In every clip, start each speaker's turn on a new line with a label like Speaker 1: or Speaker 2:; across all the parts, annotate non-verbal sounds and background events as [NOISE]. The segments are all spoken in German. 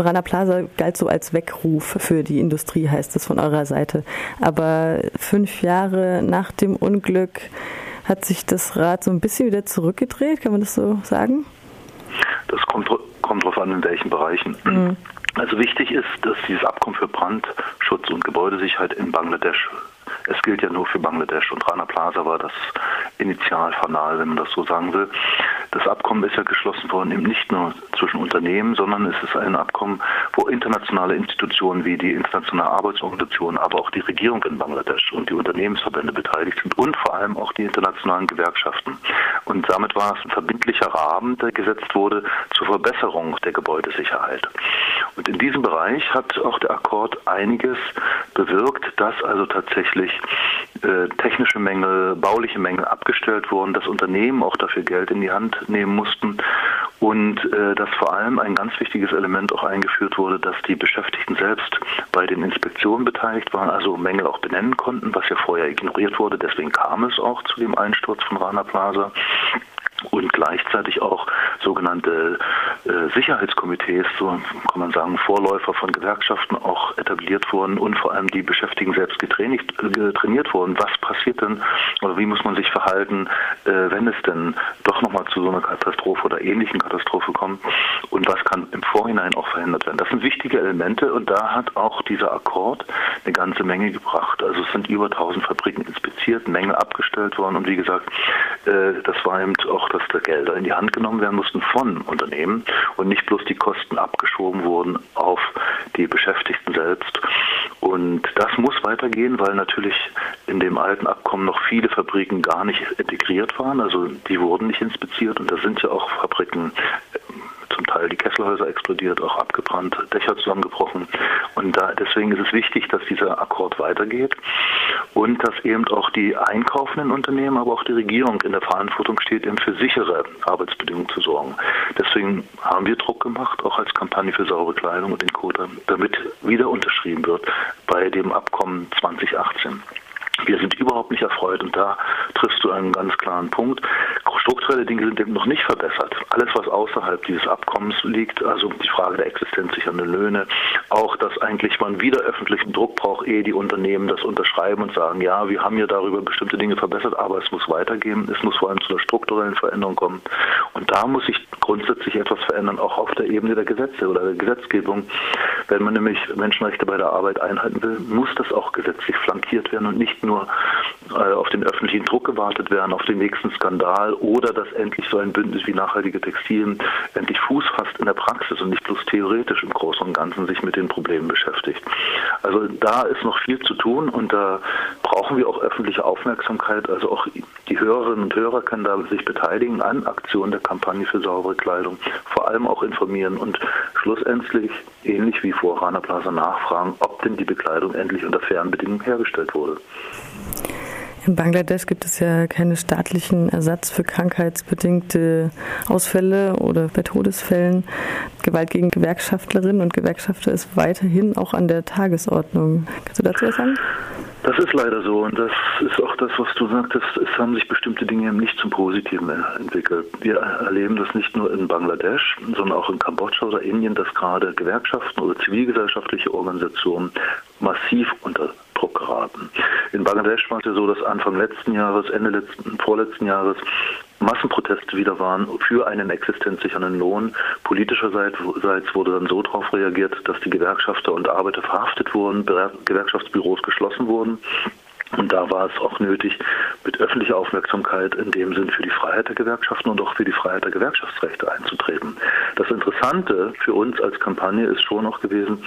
Speaker 1: Rana Plaza galt so als Weckruf für die Industrie, heißt es von eurer Seite. Aber fünf Jahre nach dem Unglück hat sich das Rad so ein bisschen wieder zurückgedreht, kann man das so sagen?
Speaker 2: Das kommt, kommt darauf an, in welchen Bereichen. Mhm. Also wichtig ist, dass dieses Abkommen für Brandschutz und Gebäudesicherheit in Bangladesch es gilt ja nur für Bangladesch und Rana Plaza war das Initialfanal, wenn man das so sagen will. Das Abkommen ist ja geschlossen worden, eben nicht nur zwischen Unternehmen, sondern es ist ein Abkommen, wo internationale Institutionen wie die Internationale Arbeitsorganisation, aber auch die Regierung in Bangladesch und die Unternehmensverbände beteiligt sind und vor allem auch die internationalen Gewerkschaften. Und damit war es ein verbindlicher Rahmen, der gesetzt wurde zur Verbesserung der Gebäudesicherheit. Und in diesem Bereich hat auch der Akkord einiges bewirkt, dass also tatsächlich äh, technische Mängel, bauliche Mängel abgestellt wurden, dass Unternehmen auch dafür Geld in die Hand nehmen mussten und äh, dass vor allem ein ganz wichtiges Element auch eingeführt wurde, dass die Beschäftigten selbst bei den Inspektionen beteiligt waren, also Mängel auch benennen konnten, was ja vorher ignoriert wurde. Deswegen kam es auch zu dem Einsturz von Rana Plaza und gleichzeitig auch sogenannte äh, Sicherheitskomitees, so kann man sagen, Vorläufer von Gewerkschaften auch etabliert wurden und vor allem die Beschäftigten selbst getrainiert, äh, wurden. Was passiert denn oder wie muss man sich verhalten, äh, wenn es denn doch nochmal zu so einer Katastrophe oder ähnlichen Katastrophe kommt und was kann im Vorhinein auch verhindert werden. Das sind wichtige Elemente und da hat auch dieser Akkord eine ganze Menge gebracht. Also es sind über 1000 Fabriken inspiziert, Mängel abgestellt worden und wie gesagt, äh, das war eben auch, dass da Gelder in die Hand genommen werden mussten von Unternehmen und nicht bloß die Kosten abgeschoben wurden auf die Beschäftigten selbst. Und das muss weitergehen, weil natürlich in dem alten Abkommen noch viele Fabriken gar nicht integriert waren. Also die wurden nicht inspiziert und da sind ja auch Fabriken zum Teil die Kesselhäuser explodiert, auch abgebrannt, Dächer zusammengebrochen. Und da, deswegen ist es wichtig, dass dieser Akkord weitergeht und dass eben auch die einkaufenden Unternehmen, aber auch die Regierung in der Verantwortung steht, eben für sichere Arbeitsbedingungen zu sorgen. Deswegen haben wir Druck gemacht, auch als Kampagne für saubere Kleidung und den Code, damit wieder unterschrieben wird bei dem Abkommen 2018. Wir sind überhaupt nicht erfreut und da triffst du einen ganz klaren Punkt. Strukturelle Dinge sind eben noch nicht verbessert. Alles, was außerhalb dieses Abkommens liegt, also die Frage der existenzsichernden Löhne, auch, dass eigentlich man wieder öffentlichen Druck braucht, ehe die Unternehmen das unterschreiben und sagen, ja, wir haben ja darüber bestimmte Dinge verbessert, aber es muss weitergehen. Es muss vor allem zu einer strukturellen Veränderung kommen. Und da muss sich grundsätzlich etwas verändern, auch auf der Ebene der Gesetze oder der Gesetzgebung. Wenn man nämlich Menschenrechte bei der Arbeit einhalten will, muss das auch gesetzlich flankiert werden und nicht nur äh, auf den öffentlichen Druck gewartet werden, auf den nächsten Skandal oder dass endlich so ein Bündnis wie nachhaltige Textilien endlich Fuß fasst in der Praxis und nicht bloß theoretisch im Großen und Ganzen sich mit den Problemen beschäftigt. Also da ist noch viel zu tun und da brauchen wir auch öffentliche Aufmerksamkeit. Also auch die Hörerinnen und Hörer können da sich beteiligen an Aktionen der Kampagne für saubere Kleidung, vor allem auch informieren und schlussendlich, ähnlich wie vor Rana Plaza, nachfragen, denn die Bekleidung endlich unter fairen Bedingungen hergestellt wurde.
Speaker 1: In Bangladesch gibt es ja keine staatlichen Ersatz für krankheitsbedingte Ausfälle oder bei Todesfällen. Gewalt gegen Gewerkschaftlerinnen und Gewerkschafter ist weiterhin auch an der Tagesordnung. Kannst du dazu was sagen?
Speaker 2: Das ist leider so und das ist auch das, was du sagtest. Es haben sich bestimmte Dinge nicht zum Positiven entwickelt. Wir erleben das nicht nur in Bangladesch, sondern auch in Kambodscha oder Indien, dass gerade Gewerkschaften oder zivilgesellschaftliche Organisationen massiv unter Druck geraten. In Bangladesch war es ja so, dass Anfang letzten Jahres, Ende letzten, vorletzten Jahres Massenproteste wieder waren für einen existenzsichernden Lohn. Politischerseits wurde dann so darauf reagiert, dass die Gewerkschafter und Arbeiter verhaftet wurden, Gewerkschaftsbüros geschlossen wurden. Und da war es auch nötig, mit öffentlicher Aufmerksamkeit in dem Sinn für die Freiheit der Gewerkschaften und auch für die Freiheit der Gewerkschaftsrechte einzutreten. Das Interessante für uns als Kampagne ist schon auch gewesen,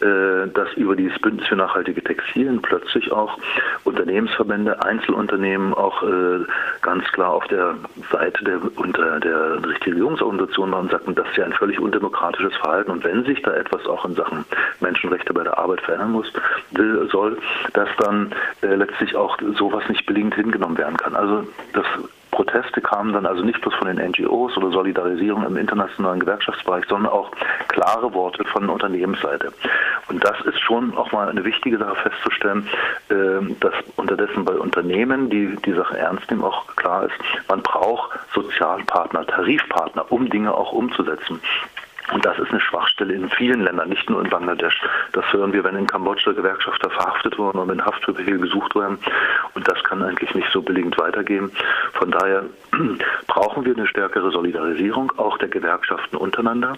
Speaker 2: äh, dass über dieses Bündnis für nachhaltige Textilien plötzlich auch Unternehmensverbände, Einzelunternehmen auch äh, ganz klar auf der Seite der, unter der Regierungsorganisation waren und sagten, das ist ja ein völlig undemokratisches Verhalten. Und wenn sich da etwas auch in Sachen Menschenrechte bei der Arbeit verändern muss, will, soll, dass dann äh, letztlich auch sowas nicht billigend hingenommen werden kann. Also das Proteste kamen dann also nicht bloß von den NGOs oder Solidarisierung im internationalen Gewerkschaftsbereich, sondern auch klare Worte von Unternehmensseite. Und das ist schon auch mal eine wichtige Sache festzustellen, ähm, dass unterdessen bei Unternehmen, die die Sache ernst nehmen, auch klar ist, man braucht Sozialpartner, Tarifpartner, um Dinge auch umzusetzen. Und das ist eine Schwachstelle in vielen Ländern, nicht nur in Bangladesch. Das hören wir, wenn in Kambodscha Gewerkschafter verhaftet wurden oder mit Haftbefehl gesucht werden. Und das kann eigentlich nicht so billigend weitergehen. Von daher [CLEARS THROAT] brauchen wir eine stärkere Solidarisierung auch der Gewerkschaften untereinander.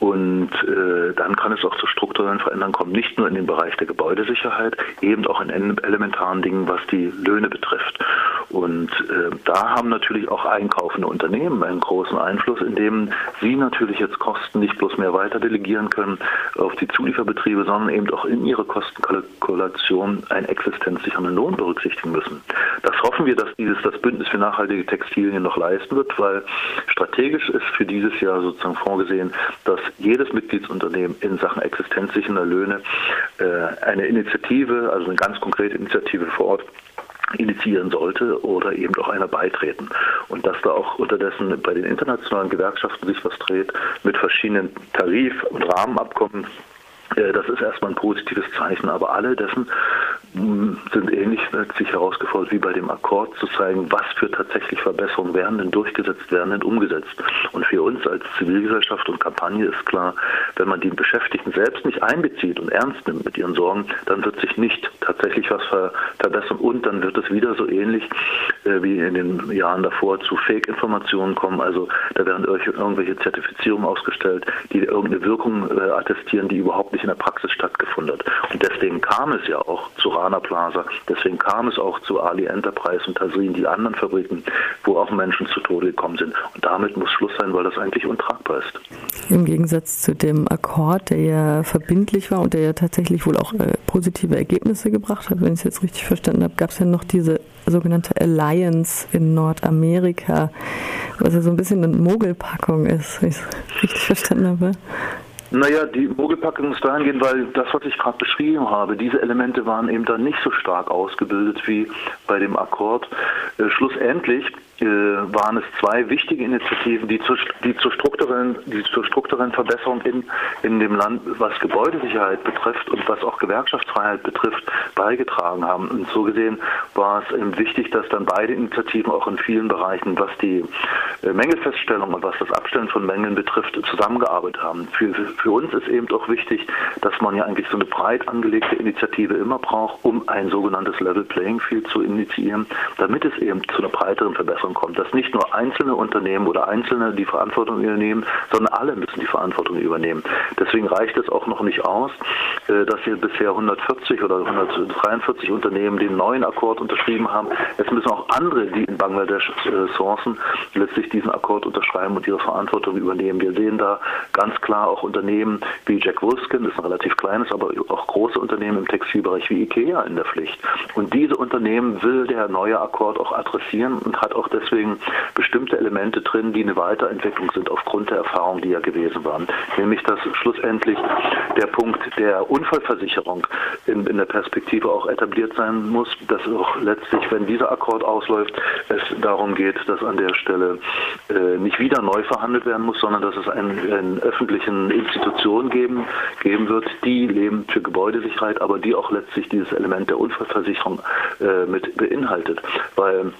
Speaker 2: Und äh, dann kann es auch zu strukturellen Veränderungen kommen, nicht nur in dem Bereich der Gebäudesicherheit, eben auch in elementaren Dingen, was die Löhne betrifft. Und äh, da haben natürlich auch einkaufende Unternehmen einen großen Einfluss, indem sie natürlich jetzt Kosten nicht bloß mehr weiter delegieren können auf die Zulieferbetriebe, sondern eben auch in ihre Kostenkalkulation einen existenzsichernden Lohn berücksichtigen müssen. Das hoffen wir, dass dieses das Bündnis für nachhaltige Textilien noch leisten wird, weil strategisch ist für dieses Jahr sozusagen vorgesehen, dass jedes Mitgliedsunternehmen in Sachen existenzsichernder Löhne äh, eine Initiative, also eine ganz konkrete Initiative vor Ort initiieren sollte oder eben auch einer beitreten. Und dass da auch unterdessen bei den internationalen Gewerkschaften sich was dreht mit verschiedenen Tarif- und Rahmenabkommen, das ist erstmal ein positives Zeichen, aber alle dessen sind ähnlich sich herausgefordert wie bei dem Akkord zu zeigen, was für tatsächlich Verbesserungen werden denn durchgesetzt, werden denn umgesetzt. Und für uns als Zivilgesellschaft und Kampagne ist klar, wenn man die Beschäftigten selbst nicht einbezieht und ernst nimmt mit ihren Sorgen, dann wird sich nicht tatsächlich was verbessern und dann wird es wieder so ähnlich äh, wie in den Jahren davor zu Fake-Informationen kommen. Also da werden irgendwelche Zertifizierungen ausgestellt, die irgendeine Wirkung äh, attestieren, die überhaupt nicht in der Praxis stattgefunden hat. Und deswegen kam es ja auch zu Rana Plaza. Deswegen kam es auch zu Ali Enterprise und Tasrin, die anderen Fabriken, wo auch Menschen zu Tode gekommen sind. Und damit muss Schluss sein, weil das eigentlich untragbar ist.
Speaker 1: Im Gegensatz zu dem Akkord, der ja verbindlich war und der ja tatsächlich wohl auch äh, positive Ergebnisse gebracht hat, wenn ich es jetzt richtig verstanden habe, gab es ja noch diese sogenannte Alliance in Nordamerika, was ja so ein bisschen eine Mogelpackung ist, wenn ich es richtig verstanden habe.
Speaker 2: Naja, die Mogelpackung ist dahingehend, weil das, was ich gerade beschrieben habe, diese Elemente waren eben dann nicht so stark ausgebildet wie bei dem Akkord. Äh, schlussendlich waren es zwei wichtige Initiativen, die zur, die zur, strukturellen, die zur strukturellen Verbesserung in, in dem Land, was Gebäudesicherheit betrifft und was auch Gewerkschaftsfreiheit betrifft, beigetragen haben. Und so gesehen war es eben wichtig, dass dann beide Initiativen auch in vielen Bereichen, was die äh, Mängelfeststellung und was das Abstellen von Mängeln betrifft, zusammengearbeitet haben. Für, für uns ist eben auch wichtig, dass man ja eigentlich so eine breit angelegte Initiative immer braucht, um ein sogenanntes Level Playing Field zu initiieren, damit es eben zu einer breiteren Verbesserung Kommt, dass nicht nur einzelne Unternehmen oder Einzelne die Verantwortung übernehmen, sondern alle müssen die Verantwortung übernehmen. Deswegen reicht es auch noch nicht aus, äh, dass hier bisher 140 oder 143 Unternehmen den neuen Akkord unterschrieben haben. Es müssen auch andere, die in Bangladesch äh, sourcen, letztlich diesen Akkord unterschreiben und ihre Verantwortung übernehmen. Wir sehen da ganz klar auch Unternehmen wie Jack Wolfskin, das ist ein relativ kleines, aber auch große Unternehmen im Textilbereich wie IKEA in der Pflicht. Und diese Unternehmen will der neue Akkord auch adressieren und hat auch deswegen bestimmte Elemente drin, die eine Weiterentwicklung sind aufgrund der Erfahrungen, die ja gewesen waren. Nämlich, dass schlussendlich der Punkt der Unfallversicherung in, in der Perspektive auch etabliert sein muss, dass auch letztlich, wenn dieser Akkord ausläuft, es darum geht, dass an der Stelle äh, nicht wieder neu verhandelt werden muss, sondern dass es einen, einen öffentlichen Institutionen geben, geben wird, die leben für Gebäudesicherheit, aber die auch letztlich dieses Element der Unfallversicherung äh, mit beinhaltet. Weil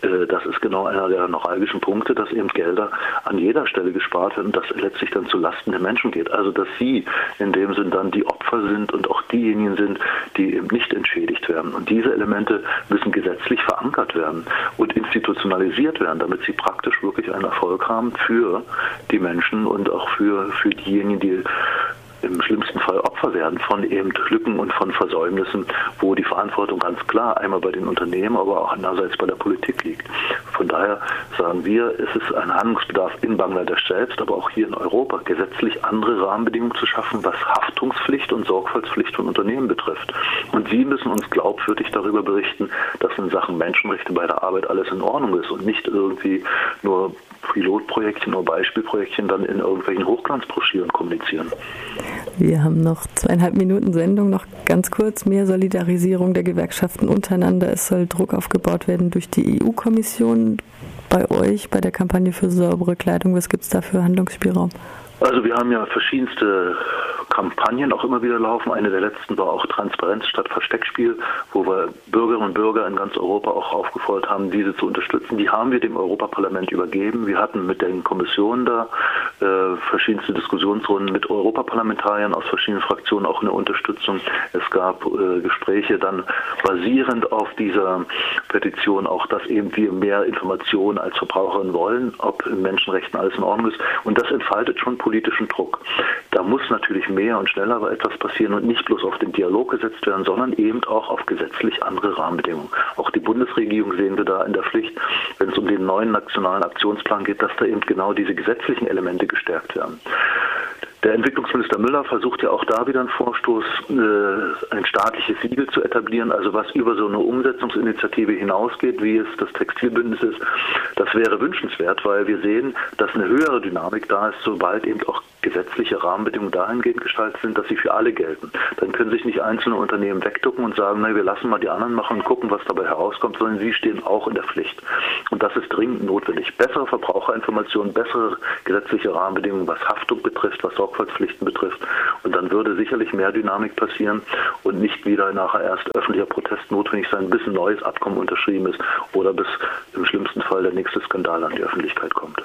Speaker 2: das ist genau einer der neuralgischen Punkte, dass eben Gelder an jeder Stelle gespart werden und das letztlich dann zu Lasten der Menschen geht. Also dass sie in dem Sinn dann die Opfer sind und auch diejenigen sind, die eben nicht entschädigt werden. Und diese Elemente müssen gesetzlich verankert werden und institutionalisiert werden, damit sie praktisch wirklich einen Erfolg haben für die Menschen und auch für, für diejenigen, die im schlimmsten Fall Opfer werden von eben Lücken und von Versäumnissen, wo die Verantwortung ganz klar einmal bei den Unternehmen, aber auch andererseits bei der Politik liegt. Von daher sagen wir, es ist ein Handlungsbedarf in Bangladesch selbst, aber auch hier in Europa, gesetzlich andere Rahmenbedingungen zu schaffen, was Haftungspflicht und Sorgfaltspflicht von Unternehmen betrifft. Und sie müssen uns glaubwürdig darüber berichten, dass in Sachen Menschenrechte bei der Arbeit alles in Ordnung ist und nicht irgendwie nur Pilotprojektchen oder Beispielprojektchen dann in irgendwelchen Hochglanzbroschüren kommunizieren.
Speaker 1: Wir haben noch zweieinhalb Minuten Sendung, noch ganz kurz mehr Solidarisierung der Gewerkschaften untereinander. Es soll Druck aufgebaut werden durch die EU-Kommission bei euch, bei der Kampagne für saubere Kleidung. Was gibt es da für Handlungsspielraum?
Speaker 2: Also wir haben ja verschiedenste Kampagnen auch immer wieder laufen. Eine der letzten war auch Transparenz statt Versteckspiel, wo wir Bürgerinnen und Bürger in ganz Europa auch aufgefordert haben, diese zu unterstützen. Die haben wir dem Europaparlament übergeben. Wir hatten mit den Kommissionen da äh, verschiedenste Diskussionsrunden mit Europaparlamentariern aus verschiedenen Fraktionen auch eine Unterstützung. Es gab äh, Gespräche dann basierend auf dieser Petition auch, dass eben wir mehr Informationen als Verbraucherinnen wollen, ob in Menschenrechten alles in Ordnung ist. Und das entfaltet schon politischen Druck. Da muss natürlich mehr und schneller etwas passieren und nicht bloß auf den Dialog gesetzt werden, sondern eben auch auf gesetzlich andere Rahmenbedingungen. Auch die Bundesregierung sehen wir da in der Pflicht, wenn es um den neuen nationalen Aktionsplan geht, dass da eben genau diese gesetzlichen Elemente gestärkt werden. Der Entwicklungsminister Müller versucht ja auch da wieder einen Vorstoß, äh, ein staatliches Siegel zu etablieren, also was über so eine Umsetzungsinitiative hinausgeht, wie es das Textilbündnis ist. Das wäre wünschenswert, weil wir sehen, dass eine höhere Dynamik da ist, sobald eben auch gesetzliche Rahmenbedingungen dahingehend gestaltet sind, dass sie für alle gelten. Dann können sich nicht einzelne Unternehmen wegducken und sagen, na, wir lassen mal die anderen machen und gucken, was dabei herauskommt, sondern sie stehen auch in der Pflicht. Und das ist dringend notwendig. Bessere Verbraucherinformationen, bessere gesetzliche Rahmenbedingungen, was Haftung betrifft, was Sorgfaltspflichten betrifft. Und dann würde sicherlich mehr Dynamik passieren und nicht wieder nachher erst öffentlicher Protest notwendig sein, bis ein neues Abkommen unterschrieben ist oder bis im schlimmsten Fall der nächste Skandal an die Öffentlichkeit kommt.